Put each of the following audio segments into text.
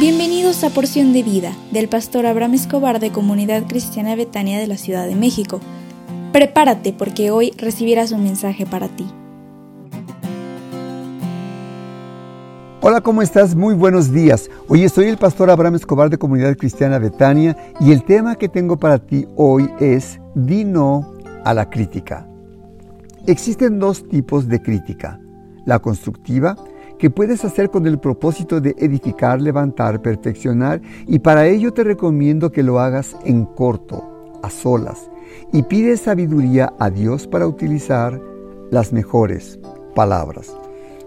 Bienvenidos a Porción de Vida del pastor Abraham Escobar de Comunidad Cristiana Betania de la Ciudad de México. Prepárate porque hoy recibirás un mensaje para ti. Hola, ¿cómo estás? Muy buenos días. Hoy soy el pastor Abraham Escobar de Comunidad Cristiana Betania y el tema que tengo para ti hoy es Di no a la crítica. Existen dos tipos de crítica, la constructiva que puedes hacer con el propósito de edificar, levantar, perfeccionar y para ello te recomiendo que lo hagas en corto, a solas, y pide sabiduría a Dios para utilizar las mejores palabras.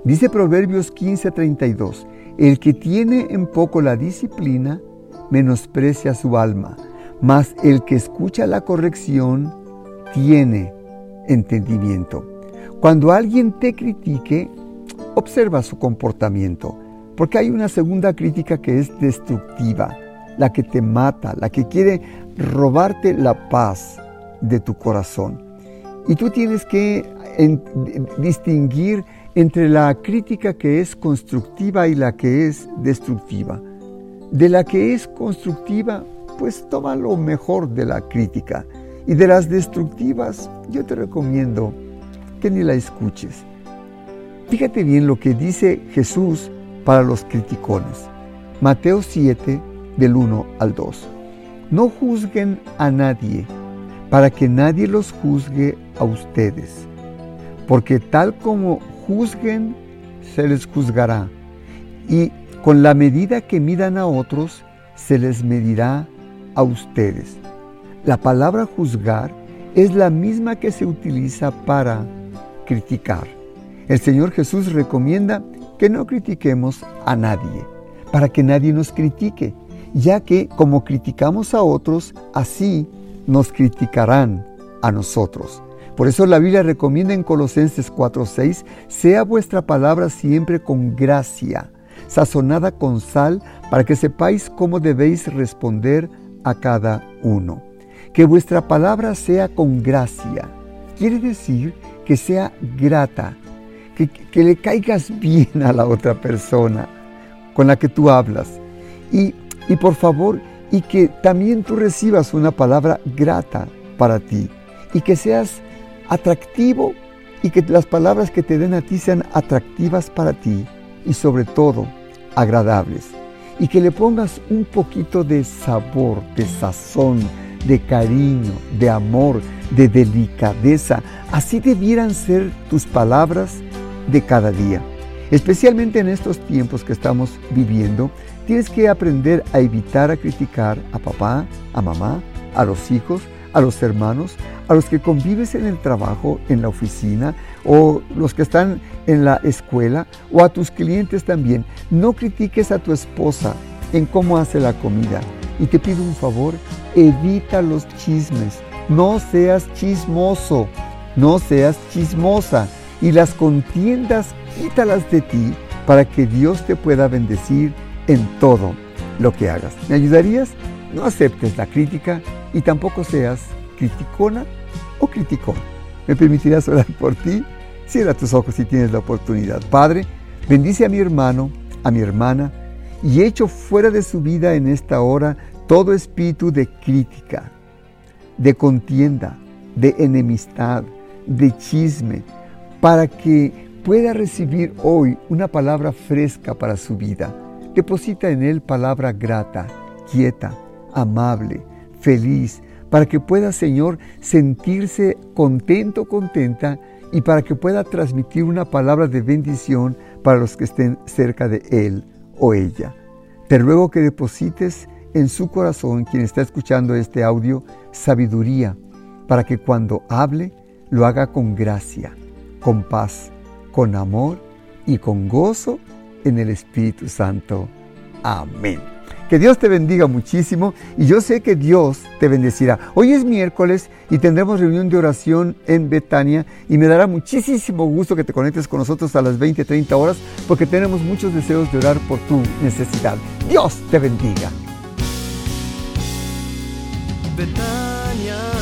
Dice Proverbios 15:32, el que tiene en poco la disciplina, menosprecia su alma, mas el que escucha la corrección, tiene entendimiento. Cuando alguien te critique, Observa su comportamiento, porque hay una segunda crítica que es destructiva, la que te mata, la que quiere robarte la paz de tu corazón. Y tú tienes que distinguir entre la crítica que es constructiva y la que es destructiva. De la que es constructiva, pues toma lo mejor de la crítica. Y de las destructivas, yo te recomiendo que ni la escuches. Fíjate bien lo que dice Jesús para los criticones. Mateo 7, del 1 al 2. No juzguen a nadie, para que nadie los juzgue a ustedes, porque tal como juzguen, se les juzgará, y con la medida que midan a otros, se les medirá a ustedes. La palabra juzgar es la misma que se utiliza para criticar. El Señor Jesús recomienda que no critiquemos a nadie, para que nadie nos critique, ya que como criticamos a otros, así nos criticarán a nosotros. Por eso la Biblia recomienda en Colosenses 4:6, sea vuestra palabra siempre con gracia, sazonada con sal, para que sepáis cómo debéis responder a cada uno. Que vuestra palabra sea con gracia. Quiere decir que sea grata, que, le caigas bien a la otra persona con la que tú hablas. Y, y por favor, y que también tú recibas una palabra grata para ti y que seas atractivo y que las palabras que te den a ti sean atractivas para ti y sobre todo agradables. Y que le pongas un poquito de sabor, de sazón, de cariño, de amor, de delicadeza. Así debieran ser tus palabras de cada día. Especialmente en estos tiempos que estamos viviendo, tienes que aprender a evitar a criticar a papá, a mamá, a los hijos, a los hermanos, a los que convives en el trabajo, en la oficina o los que están en la escuela o a tus clientes también. No critiques a tu esposa en cómo hace la comida. Y te pido un favor, evita los chismes. No seas chismoso, no seas chismosa y las contiendas quítalas de ti para que Dios te pueda bendecir en todo lo que hagas. ¿Me ayudarías? No aceptes la crítica y tampoco seas criticona o criticón. ¿Me permitirás orar por ti? Cierra tus ojos si tienes la oportunidad. Padre, bendice a mi hermano, a mi hermana y echo fuera de su vida en esta hora todo espíritu de crítica, de contienda, de enemistad, de chisme, para que pueda recibir hoy una palabra fresca para su vida. Deposita en él palabra grata, quieta, amable, feliz, para que pueda, Señor, sentirse contento, contenta y para que pueda transmitir una palabra de bendición para los que estén cerca de él o ella. Te ruego que deposites en su corazón, quien está escuchando este audio, sabiduría, para que cuando hable lo haga con gracia con paz, con amor y con gozo en el Espíritu Santo. Amén. Que Dios te bendiga muchísimo y yo sé que Dios te bendecirá. Hoy es miércoles y tendremos reunión de oración en Betania y me dará muchísimo gusto que te conectes con nosotros a las 20, 30 horas porque tenemos muchos deseos de orar por tu necesidad. Dios te bendiga. Betania.